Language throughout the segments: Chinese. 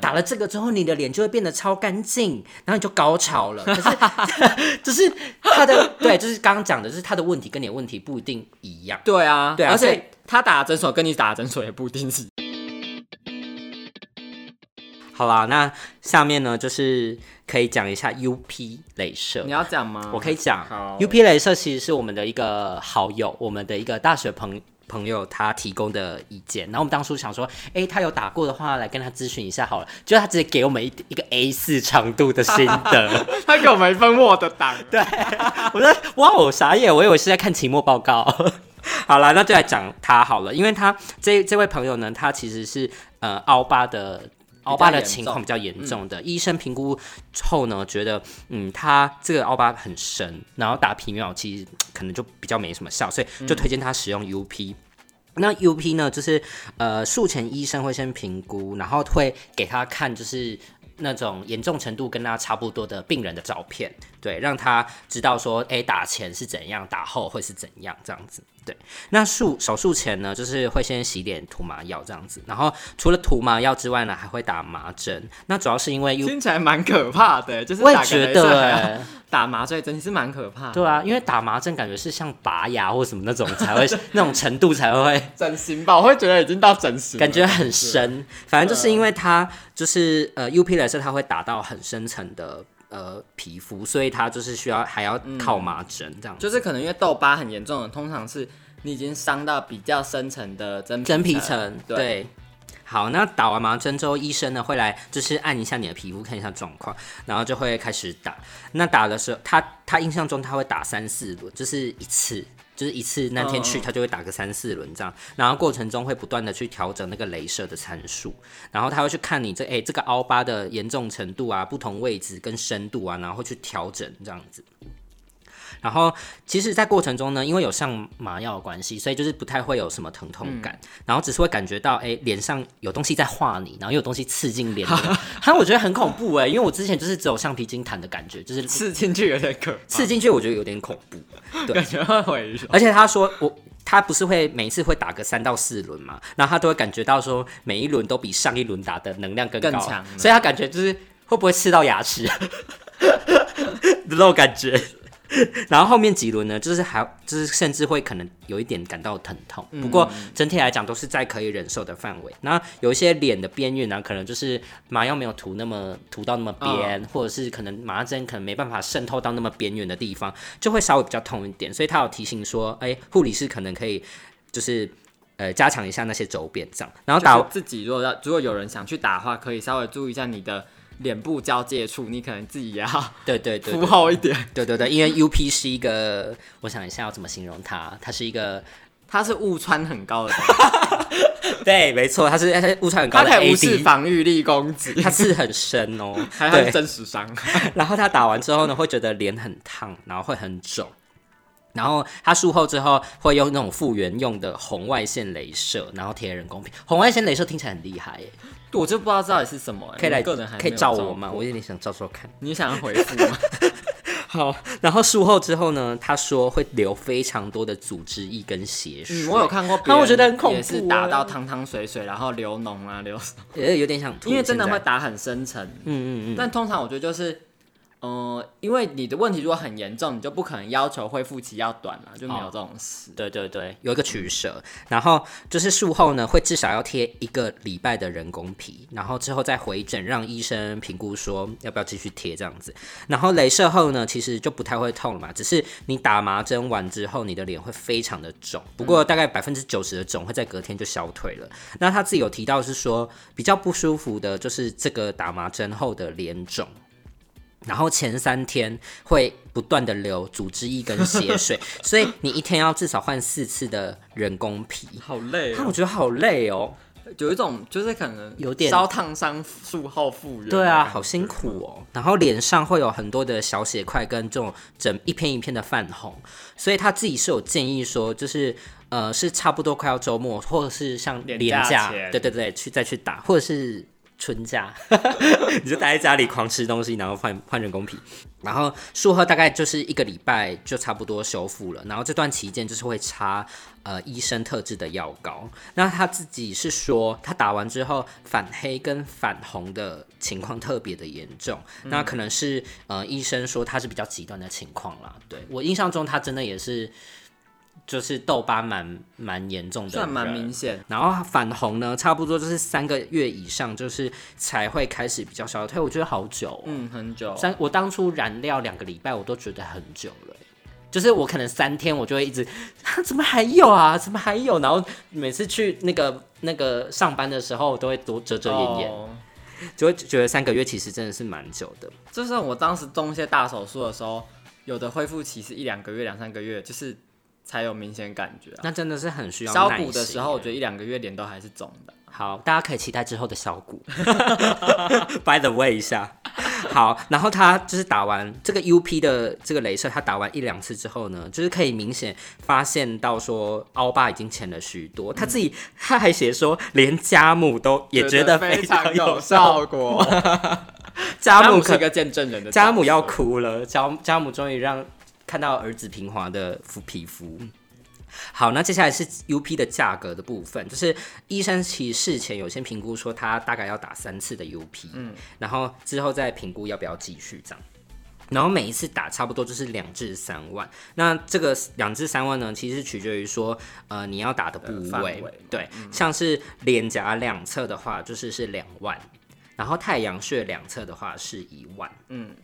打了这个之后，你的脸就会变得超干净，然后你就高潮了。可是，就是他的对，就是刚刚讲的，就是他的问题跟你的问题不一定一样。对啊，对啊而且他打诊所跟你打诊所也不一定是。好啦，那下面呢，就是可以讲一下 UP 镭射你。要讲吗？我可以讲好，UP 镭射其实是我们的一个好友，我们的一个大学朋朋友他提供的意见。然后我们当初想说，诶，他有打过的话，来跟他咨询一下好了。就他直接给我们一一个 A 四长度的心得，他给我们一份 Word 档，对我说哇，哦傻眼，我以为是在看期末报告。好了，那就来讲他好了，因为他这这位朋友呢，他其实是呃奥巴的。凹疤的情况比较严重的，医生评估后呢，觉得嗯，他这个凹疤很深，然后打皮秒其实可能就比较没什么效，所以就推荐他使用 UP。那 UP 呢，就是呃术前医生会先评估，然后会给他看就是那种严重程度跟他差不多的病人的照片，对，让他知道说，哎、打前是怎样，打后会是怎样这样子。对，那术手术前呢，就是会先洗脸涂麻药这样子，然后除了涂麻药之外呢，还会打麻针。那主要是因为听起来蛮可怕的，就是我也觉得打麻醉针，其实蛮可怕的。对啊，因为打麻针感觉是像拔牙或什么那种才会那种程度才会 整形吧，我会觉得已经到整形，感觉很深，反正就是因为它就是呃 UP 镭射，它会打到很深层的呃皮肤，所以它就是需要还要靠麻针这样子。就是可能因为痘疤很严重的，通常是你已经伤到比较深层的真真皮层对。好，那打完麻针之后，医生呢会来就是按一下你的皮肤，看一下状况，然后就会开始打。那打的时候，他他印象中他会打三四轮，就是一次，就是一次那天去嗯他就会打个三四轮这样，然后过程中会不断的去调整那个镭射的参数，然后他会去看你这哎、这个凹疤的严重程度啊，不同位置跟深度啊，然后去调整这样子。然后，其实，在过程中呢，因为有上麻药的关系，所以就是不太会有什么疼痛感，然后只是会感觉到，哎，脸上有东西在画你，然后有东西刺进脸里，哈，我觉得很恐怖哎，因为我之前就是只有橡皮筋弹的感觉，就是刺进去有点可怕，刺进去，我觉得有点恐怖。对感觉会毁容。而且他说我。他不是会每一次会打个三到四轮嘛，然后他都会感觉到说每一轮都比上一轮打的能量更高，更所以他感觉就是会不会刺到牙齿 的那种感觉。然后后面几轮呢，就是还就是甚至会可能有一点感到疼痛，不过整体来讲都是在可以忍受的范围。那有一些脸的边缘呢，可能就是麻药没有涂那么涂到那么边，或者是可能麻针可能没办法渗透到那么边缘的地方，就会稍微比较痛一点。所以他有提醒说，哎，护理师可能可以就是呃加强一下那些周边这样。然后打自己如果要如果有人想去打的话，可以稍微注意一下你的脸部交界处，你可能自己也要对对对敷厚一点。对对对，因为 UP 是一个，我想一下要怎么形容它，它是一个。它是误穿很高的 对，没错，它是它是误穿很高的它可以无视防御力攻击，它刺很深哦。还有它是，真实伤。然后他打完之后呢，会觉得脸很烫，然后会很肿。然后他术后之后会用那种复原用的红外线镭射，然后贴人工皮。红外线镭射听起来很厉害耶，我就不知道到底是什么、欸，可以来我个人还可以有照照我吗？我有点想照照看。你想要回复吗？好，然后术后之后呢，他说会流非常多的组织液跟血水。嗯，我有看过那我觉得很恐怖也是打到汤汤水水，然后流脓啊流，也 有点想吐，因为真的会打很深层。嗯嗯嗯，但通常我觉得就是，呃，因为你的问题如果很严重，你就不可能要求恢复期要短了，就没有这种事。对对对，有一个取舍，然后就是术后呢，会至少要贴一个礼拜的人工皮，然后之后再回诊，让医生评估说要不要继续贴这样子。然后镭射后呢，其实就不太会痛了嘛，只是你打麻针完之后，你的脸会非常的肿，不过大概百分之九十的肿会在隔天就消退了。那他自己有提到是说，比较不舒服的就是这个打麻针后的脸肿。然后前三天会不断的流组织液跟血水，所以你一天要至少换四次的人工皮。好累、啊，我觉得好累哦。有一种就是可能有点烧烫伤术后复原。对啊，好辛苦哦。然后脸上会有很多的小血块跟这种整一片一片的泛红，所以他自己是有建议说，就是呃是差不多快要周末，或者是像连廉假价，前对对对，去再去打，或者是春假，你就待在家里狂吃东西，然后换换人工皮，然后术后大概就是一个礼拜就差不多修复了，然后这段期间就是会擦呃医生特制的药膏。那他自己是说，他打完之后反黑跟反红的情况特别的严重，那可能是呃医生说他是比较极端的情况啦。对我印象中，他真的也是。就是痘疤蛮蛮严重的，算蛮明显。然后反红呢，差不多就是三个月以上，就是才会开始比较消退。我觉得好久，嗯，很久。三我当初染料两个礼拜，我都觉得很久了。就是我可能三天，我就会一直，怎么还有啊？怎么还有？然后每次去那个那个上班的时候，都会多遮遮掩掩，就会觉得三个月其实真的是蛮久的。就算我当时动一些大手术的时候，有的恢复期是一两个月、两三个月，就是。才有明显感觉，那真的是很需要。削骨的时候，我觉得一两个月脸都还是肿的。好，大家可以期待之后的削骨。By the way 一下，好，然后他就是打完这个 UP 的这个镭射，他打完一两次之后呢，就是可以明显发现到说凹疤已经浅了许多。他自己他还写说，连家母都也觉得非常有效果。家母是个见证人的，家母要哭了。家家母终于让。看到儿子平滑的肤皮肤，好，那接下来是 U P 的价格的部分，就是医生其事前有先评估说他大概要打三次的 U P，嗯，然后之后再评估要不要继续这样，然后每一次打差不多就是两至三万，那这个两至三万呢，其实取决于说呃你要打的部位，对，像是脸颊两侧的话就是是两万，然后太阳穴两侧的话是一万，嗯。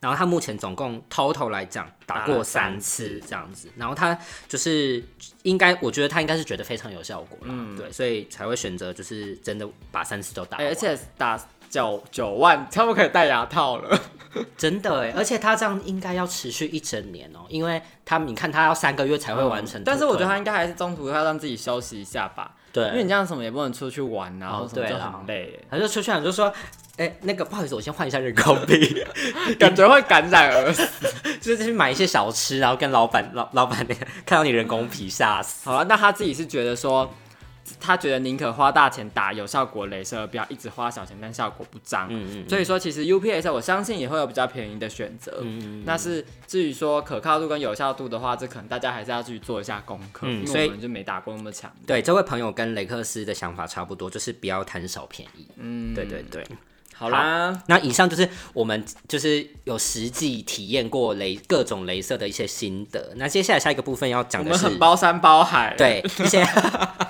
然后他目前总共 total 来讲打过三次这样子，然后他就是应该，我觉得他应该是觉得非常有效果了，对，所以才会选择就是真的把三次都打。而且打九九万，差不多可以戴牙套了，真的哎！而且他这样应该要持续一整年哦，因为他你看他要三个月才会完成，但是我觉得他应该还是中途要让自己休息一下吧，对，因为你这样什么也不能出去玩，然后就很累，他就出去玩就说。哎，那个不好意思，我先换一下人工皮，感觉会感染而死。就是去买一些小吃，然后跟老板老老板那个看到你人工皮吓死。好了，那他自己是觉得说，他觉得宁可花大钱打有效果镭射，不要一直花小钱但效果不彰。嗯嗯。所以说，其实 UPS 我相信也会有比较便宜的选择。嗯嗯。那是至于说可靠度跟有效度的话，这可能大家还是要去做一下功课。嗯。所以就没打过那么强。对，这位朋友跟雷克斯的想法差不多，就是不要贪小便宜。嗯。对对对。好啦，那以上就是我们就是有实际体验过雷各种镭射的一些心得。那接下来下一个部分要讲的是，很包山包海，对一些，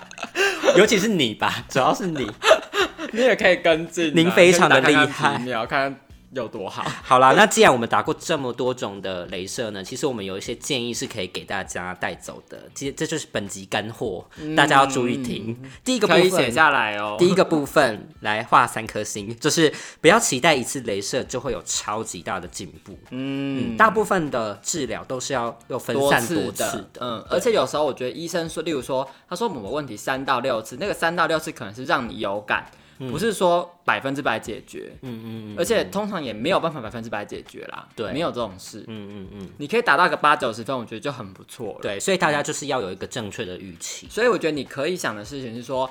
尤其是你吧，主要是你，你也可以跟进，您非常的厉害，你要看。有多好？好啦，那既然我们打过这么多种的镭射呢，其实我们有一些建议是可以给大家带走的。其实这就是本集干货，大家要注意听。第一个部分写下来哦。第一个部分来画三颗星，就是不要期待一次镭射就会有超级大的进步。嗯，大部分的治疗都是要要分散多次的。嗯，而且有时候我觉得医生说，例如说他说某个问题三到六次，那个三到六次可能是让你有感。不是说百分之百解决，嗯嗯嗯，而且通常也没有办法百分之百解决啦，对，没有这种事，嗯嗯嗯，你可以达到个八九十分，我觉得就很不错了，对，所以大家就是要有一个正确的预期，所以我觉得你可以想的事情是说，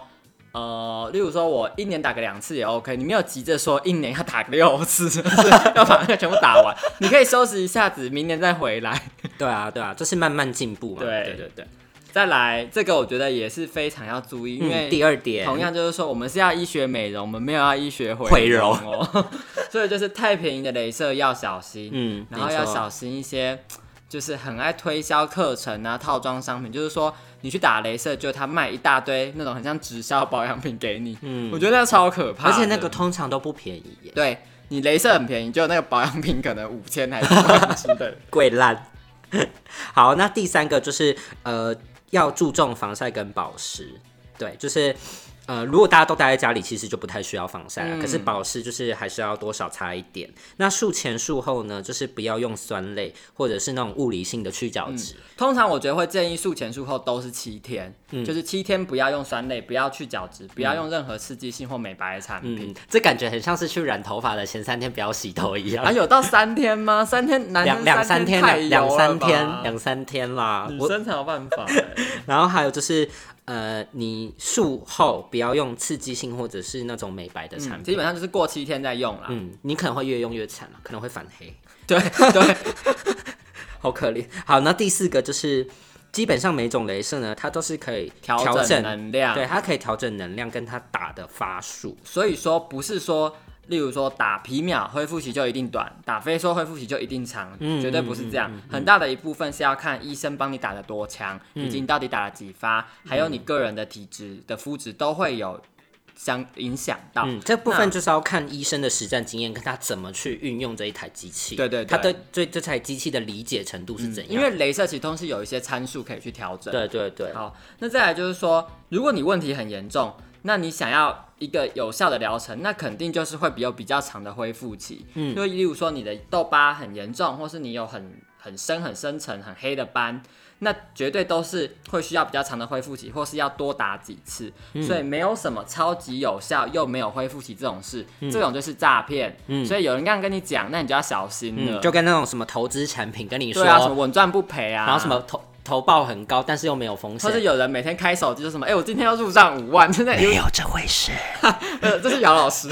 呃，例如说我一年打个两次也 OK，你没有急着说一年要打个六次，要把那个全部打完，你可以收拾一下子，明年再回来，对啊对啊，就是慢慢进步嘛，对对对对。再来，这个我觉得也是非常要注意，因为第二点，同样就是说，我们是要医学美容，我们没有要医学毁容哦，所以就是太便宜的镭射要小心，嗯，然后要小心一些，就是很爱推销课程啊、套装商品，就是说你去打镭射，就他卖一大堆那种很像直销保养品给你，嗯，我觉得那超可怕，而且那个通常都不便宜，对你镭射很便宜，就那个保养品可能五千还是万几的，贵烂。好，那第三个就是呃。要注重防晒跟保湿，对，就是。呃，如果大家都待在家里，其实就不太需要防晒了。可是保湿就是还是要多少擦一点。那术前术后呢，就是不要用酸类或者是那种物理性的去角质。通常我觉得会建议术前术后都是七天，就是七天不要用酸类，不要去角质，不要用任何刺激性或美白的产品。这感觉很像是去染头发的前三天不要洗头一样。啊有到三天吗？三天？两两三天？两三天？两三天啦。女生才有办法。然后还有就是呃，你术后不要用刺激性或者是那种美白的产品，基本上就是过七天再用了。嗯，你可能会越用越惨了，可能会反黑。对 对，好可怜。好，那第四个就是，基本上每种镭射呢，它都是可以调整能量，对，它可以调整能量跟它打的发数。所以说，不是说。例如说打皮秒恢复期就一定短，打飞梭恢复期就一定长，绝对不是这样。很大的一部分是要看医生帮你打的多强，以及你到底打了几发，还有你个人的体质的肤质都会有相影响到。这部分就是要看医生的实战经验，跟他怎么去运用这一台机器。对对，他对对这台机器的理解程度是怎样？因为镭射其实都是有一些参数可以去调整。对对对。好，那再来就是说，如果你问题很严重。那你想要一个有效的疗程，那肯定就是会比有比较长的恢复期。嗯，就例如说你的痘疤很严重，或是你有很很深很深层很黑的斑，那绝对都是会需要比较长的恢复期，或是要多打几次。所以没有什么超级有效又没有恢复期这种事，这种就是诈骗。嗯，所以有人这样跟你讲，那你就要小心了。就跟那种什么投资产品跟你说，对啊，什么稳赚不赔啊，然后什么投。投报很高，但是又没有风险。或者有人每天开手机说什么：“哎，我今天要入账五万。”真的没有这回事。呃，这是姚老师，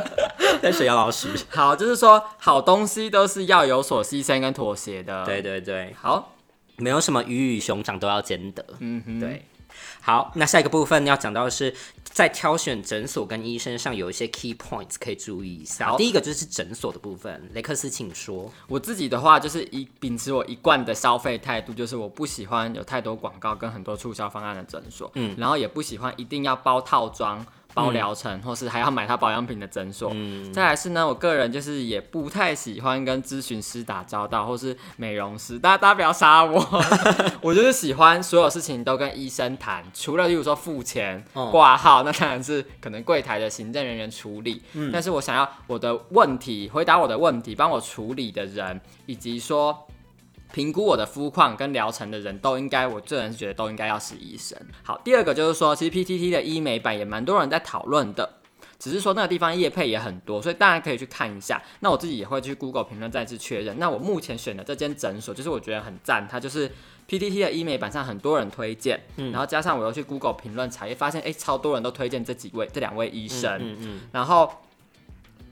在学姚老师。好，就是说好东西都是要有所牺牲跟妥协的。对对对，好，没有什么鱼与熊掌都要兼得。嗯哼，对。好，那下一个部分要讲到的是，在挑选诊所跟医生上有一些 key points 可以注意一下。第一个就是诊所的部分，雷克斯，请说。我自己的话就是一秉持我一贯的消费态度，就是我不喜欢有太多广告跟很多促销方案的诊所，嗯，然后也不喜欢一定要包套装。包疗程，或是还要买他保养品的诊所。嗯，再来是呢，我个人就是也不太喜欢跟咨询师打交道，或是美容师。大家大家不要杀我，我就是喜欢所有事情都跟医生谈，除了例如说付钱、挂号，那当然是可能柜台的行政人员处理。嗯，但是我想要我的问题回答我的问题，帮我处理的人，以及说。评估我的肤况跟疗程的人都应该，我个人是觉得都应该要是医生。好，第二个就是说，其实 PTT 的医美版也蛮多人在讨论的，只是说那个地方业配也很多，所以大家可以去看一下。那我自己也会去 Google 评论再次确认。那我目前选的这间诊所，就是我觉得很赞，它就是 PTT 的医美版上很多人推荐，然后加上我又去 Google 评论查，也发现哎，超多人都推荐这几位这两位医生，嗯嗯，然后。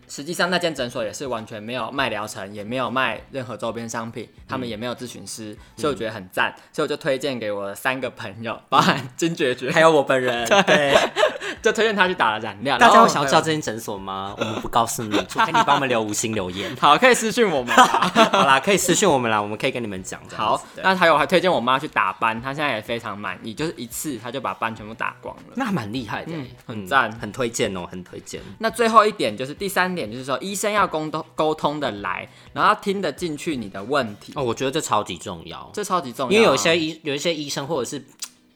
实际上那间诊所也是完全没有卖疗程，也没有卖任何周边商品，他们也没有咨询师，所以我觉得很赞，所以我就推荐给我三个朋友，包含金爵爵，还有我本人，对，就推荐他去打了染料。大家会想要知道这间诊所吗？我们不告诉你，除非你帮我们留五星留言。好，可以私信我们。好啦，可以私信我们啦，我们可以跟你们讲。好，那还有还推荐我妈去打斑，她现在也非常满意，就是一次她就把斑全部打光了，那蛮厉害的，很赞，很推荐哦，很推荐。那最后一点就是第三点，就是说医生。要沟通沟通的来，然后听得进去你的问题哦，我觉得这超级重要，这超级重要，因为有一些医有一些医生或者是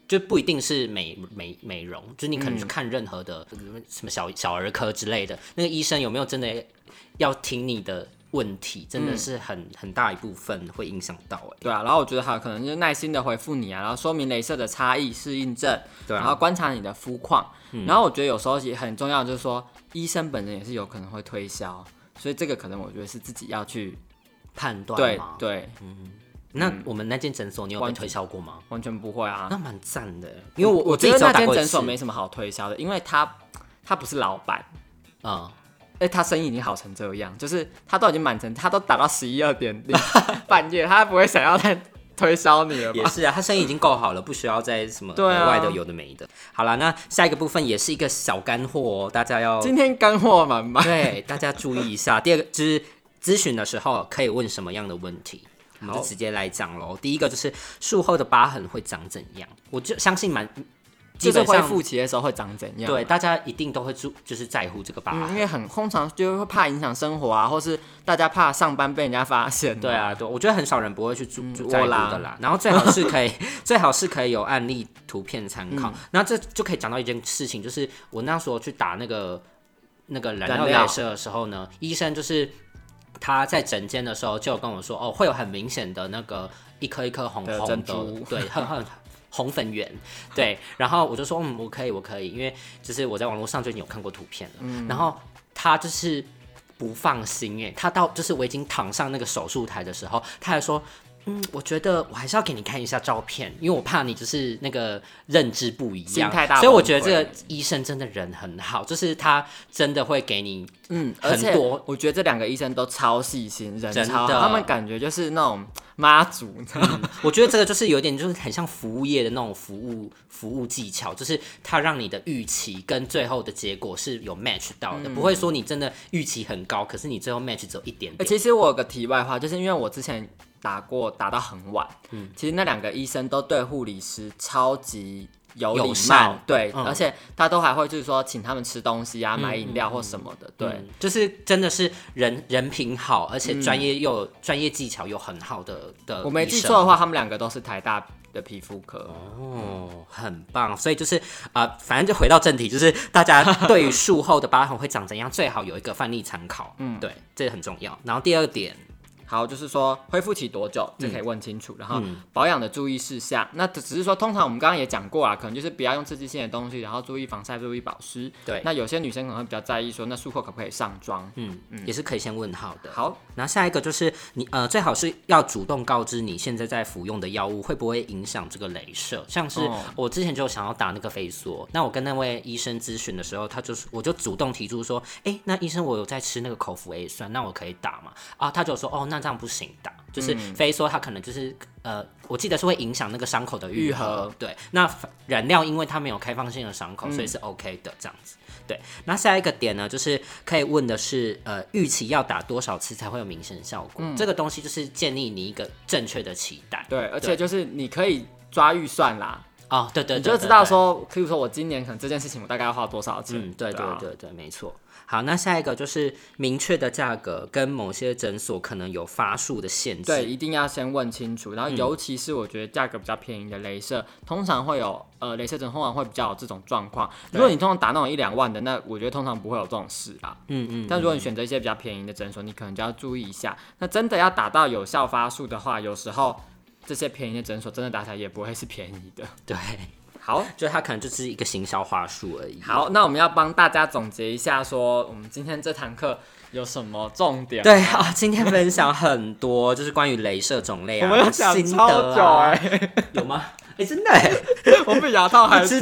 就不一定是美美美容，就是你可能去看任何的什么小小儿科之类的，那个医生有没有真的要听你的问题，真的是很很大一部分会影响到哎，对啊，然后我觉得还有可能就是耐心的回复你啊，然后说明镭射的差异适应症，对，然后观察你的肤况，然后我觉得有时候也很重要，就是说医生本人也是有可能会推销。所以这个可能我觉得是自己要去判断。对对，嗯。那我们那间诊所你有被推销过吗？完全不会啊。那蛮赞的，因为我我觉得那间诊所没什么好推销的，因为他他不是老板啊，哎，他生意已经好成这样，就是他都已经满成，他都打到十一二点半夜，他不会想要再。推销你了，也是啊，他生意已经够好了，不需要再什么额外的有的没的。好了，那下一个部分也是一个小干货哦，大家要今天干货满满，对，大家注意一下。第二个就是咨询的时候可以问什么样的问题，我们就直接来讲喽。第一个就是术后的疤痕会长怎样，我就相信蛮。就是恢复期的时候会长怎样？对，大家一定都会注，就是在乎这个疤，因为很通常就会怕影响生活啊，或是大家怕上班被人家发现。对啊，对，我觉得很少人不会去注在乎的啦。然后最好是可以，最好是可以有案例图片参考。然后这就可以讲到一件事情，就是我那时候去打那个那个燃料镭射的时候呢，医生就是他在诊间的时候就跟我说，哦，会有很明显的那个一颗一颗红红的，对，很很。红粉圆，对，然后我就说，嗯，我可以，我可以，因为就是我在网络上最近有看过图片了，嗯，然后他就是不放心，哎，他到就是我已经躺上那个手术台的时候，他还说，嗯，我觉得我还是要给你看一下照片，因为我怕你就是那个认知不一样，所以我觉得这个医生真的人很好，就是他真的会给你嗯，而且我觉得这两个医生都超细心，人超好，他们感觉就是那种妈祖。我觉得这个就是有点就是很像服务业的那种服务服务技巧，就是他让你的预期跟最后的结果是有 match 到的，不会说你真的预期很高，可是你最后 match 只有一点点。其实我有个题外话，就是因为我之前。打过打到很晚，嗯，其实那两个医生都对护理师超级有礼貌，对，而且他都还会就是说请他们吃东西啊、买饮料或什么的，对，就是真的是人人品好，而且专业又专业技巧又很好的的。我没记错的话，他们两个都是台大的皮肤科，哦，很棒。所以就是啊，反正就回到正题，就是大家 对于术后的疤痕会长怎样，最好有一个范例参考，嗯，对，这个很重要。然后第二点。好，就是说恢复期多久，这可以问清楚。然后保养的注意事项，那只是说，通常我们刚刚也讲过啊，可能就是不要用刺激性的东西，然后注意防晒，注意保湿。对，那有些女生可能会比较在意说，那术后可不可以上妆？嗯嗯，也是可以先问好的。好，然后下一个就是你呃，最好是要主动告知你现在在服用的药物会不会影响这个镭射。像是我之前就想要打那个飞梭，那我跟那位医生咨询的时候，他就是我就主动提出说，哎，那医生我有在吃那个口服 A 酸，那我可以打吗？啊，他就说，哦，那这样不行的。就是非说它可能就是呃，我记得是会影响那个伤口的愈合。对，那染料因为它没有开放性的伤口，所以是 OK 的这样子。对，那下一个点呢，就是可以问的是，呃，预期要打多少次才会有明显效果？这个东西就是建立你一个正确的期待。对，而且就是你可以抓预算啦。哦，对对，你就知道说，譬如说我今年可能这件事情我大概要花多少钱？嗯，对对对对，没错。好，那下一个就是明确的价格跟某些诊所可能有发数的限制，对，一定要先问清楚。然后，尤其是我觉得价格比较便宜的镭射，通常会有呃，镭射诊通常会比较有这种状况。如果你通常打那种一两万的，那我觉得通常不会有这种事啦。嗯嗯。但如果你选择一些比较便宜的诊所，你可能就要注意一下。那真的要打到有效发数的话，有时候这些便宜的诊所真的打起来也不会是便宜的。对。好，就它可能就是一个行销话术而已。好，那我们要帮大家总结一下，说我们今天这堂课有什么重点？对啊，今天分享很多，就是关于镭射种类啊，我们讲超久哎，有吗？哎，真的，我比牙套还久，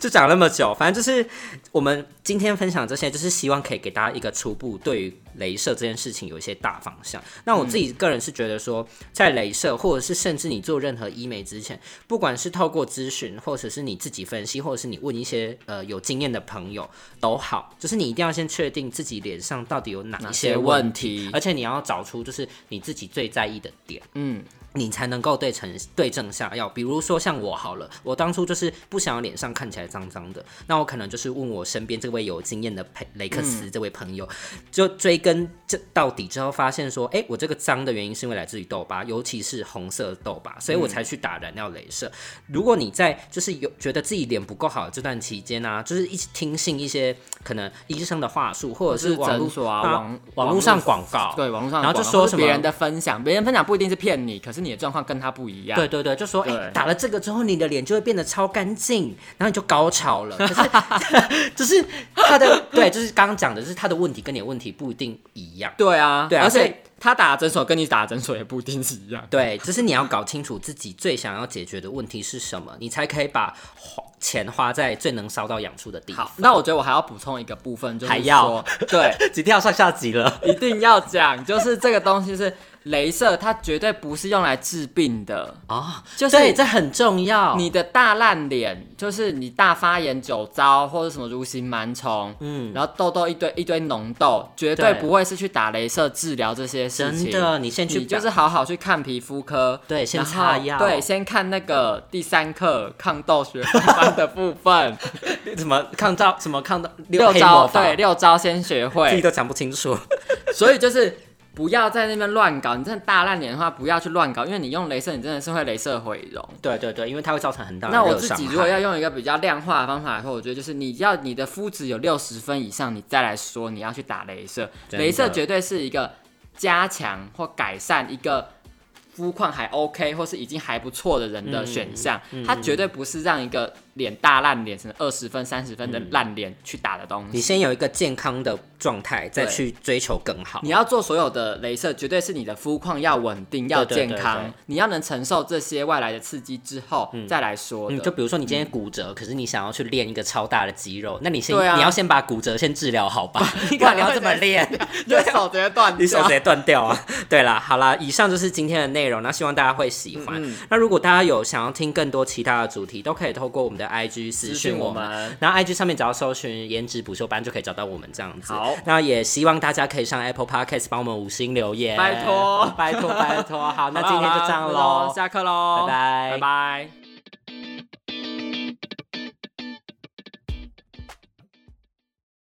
就讲那么久，反正就是我们今天分享这些，就是希望可以给大家一个初步对于镭射这件事情有一些大方向。那我自己个人是觉得说，在镭射或者是甚至你做任何医美之前，不管是透过咨询，或者是你自己分析，或者是你问一些呃有经验的朋友都好，就是你一定要先确定自己脸上到底有哪一些问题，而且你要找出就是你自己最在意的点。嗯。你才能够对成对症下药。比如说像我好了，我当初就是不想要脸上看起来脏脏的，那我可能就是问我身边这位有经验的佩雷克斯这位朋友，就追根这到底之后发现说，哎，我这个脏的原因是因为来自于痘疤，尤其是红色痘疤，所以我才去打燃料镭射。如果你在就是有觉得自己脸不够好这段期间啊，就是一直听信一些可能医生的话术，或者是诊所啊网网络上广告，对网络上，然后就说什么别人的分享，别人分享不一定是骗你，可是。你的状况跟他不一样。对对对，就说哎，打了这个之后，你的脸就会变得超干净，然后你就高潮了。可是，就是他的对，就是刚刚讲的，就是他的问题跟你的问题不一定一样。对啊，对，而且他打诊所跟你打诊所也不一定是一样。对，就是你要搞清楚自己最想要解决的问题是什么，你才可以把钱花在最能烧到养处的地方。那我觉得我还要补充一个部分，就是说，对，今天要上下集了，一定要讲，就是这个东西是。镭射它绝对不是用来治病的啊，就是这很重要。你的大烂脸，就是你大发炎、酒糟或者什么蠕形螨虫，嗯，然后痘痘一堆一堆脓痘，绝对不会是去打镭射治疗这些事情。真的，你先去你，就是好好去看皮肤科，对，先擦药，对，先看那个第三课抗痘学班的部分，什么抗招，什么抗六招，对，六招先学会，自己都讲不清楚，所以就是。不要在那边乱搞，你真的大烂脸的话，不要去乱搞，因为你用镭射，你真的是会镭射毁容。对对对，因为它会造成很大的那我自己如果要用一个比较量化的方法来说，我觉得就是你要你的肤质有六十分以上，你再来说你要去打镭射。镭射绝对是一个加强或改善一个肤况还 OK 或是已经还不错的人的选项，它绝对不是让一个脸大烂脸，成二十分、三十分的烂脸去打的东西。你先有一个健康的状态，再去追求更好。你要做所有的镭射，绝对是你的肤况要稳定、要健康，你要能承受这些外来的刺激之后再来说。就比如说你今天骨折，可是你想要去练一个超大的肌肉，那你先你要先把骨折先治疗好吧？你看你要怎么练，你手直接断，你手直接断掉啊！对啦，好啦，以上就是今天的内容，那希望大家会喜欢。那如果大家有想要听更多其他的主题，都可以透过我们的 IG 私讯我们，然后 IG 上面只要搜寻颜值补修班就可以找到我们这样子。好，那也希望大家可以上 Apple Podcast 帮我们五星留言，拜托，拜托，拜托。好，那今天就这样喽，下课喽，拜拜，拜拜。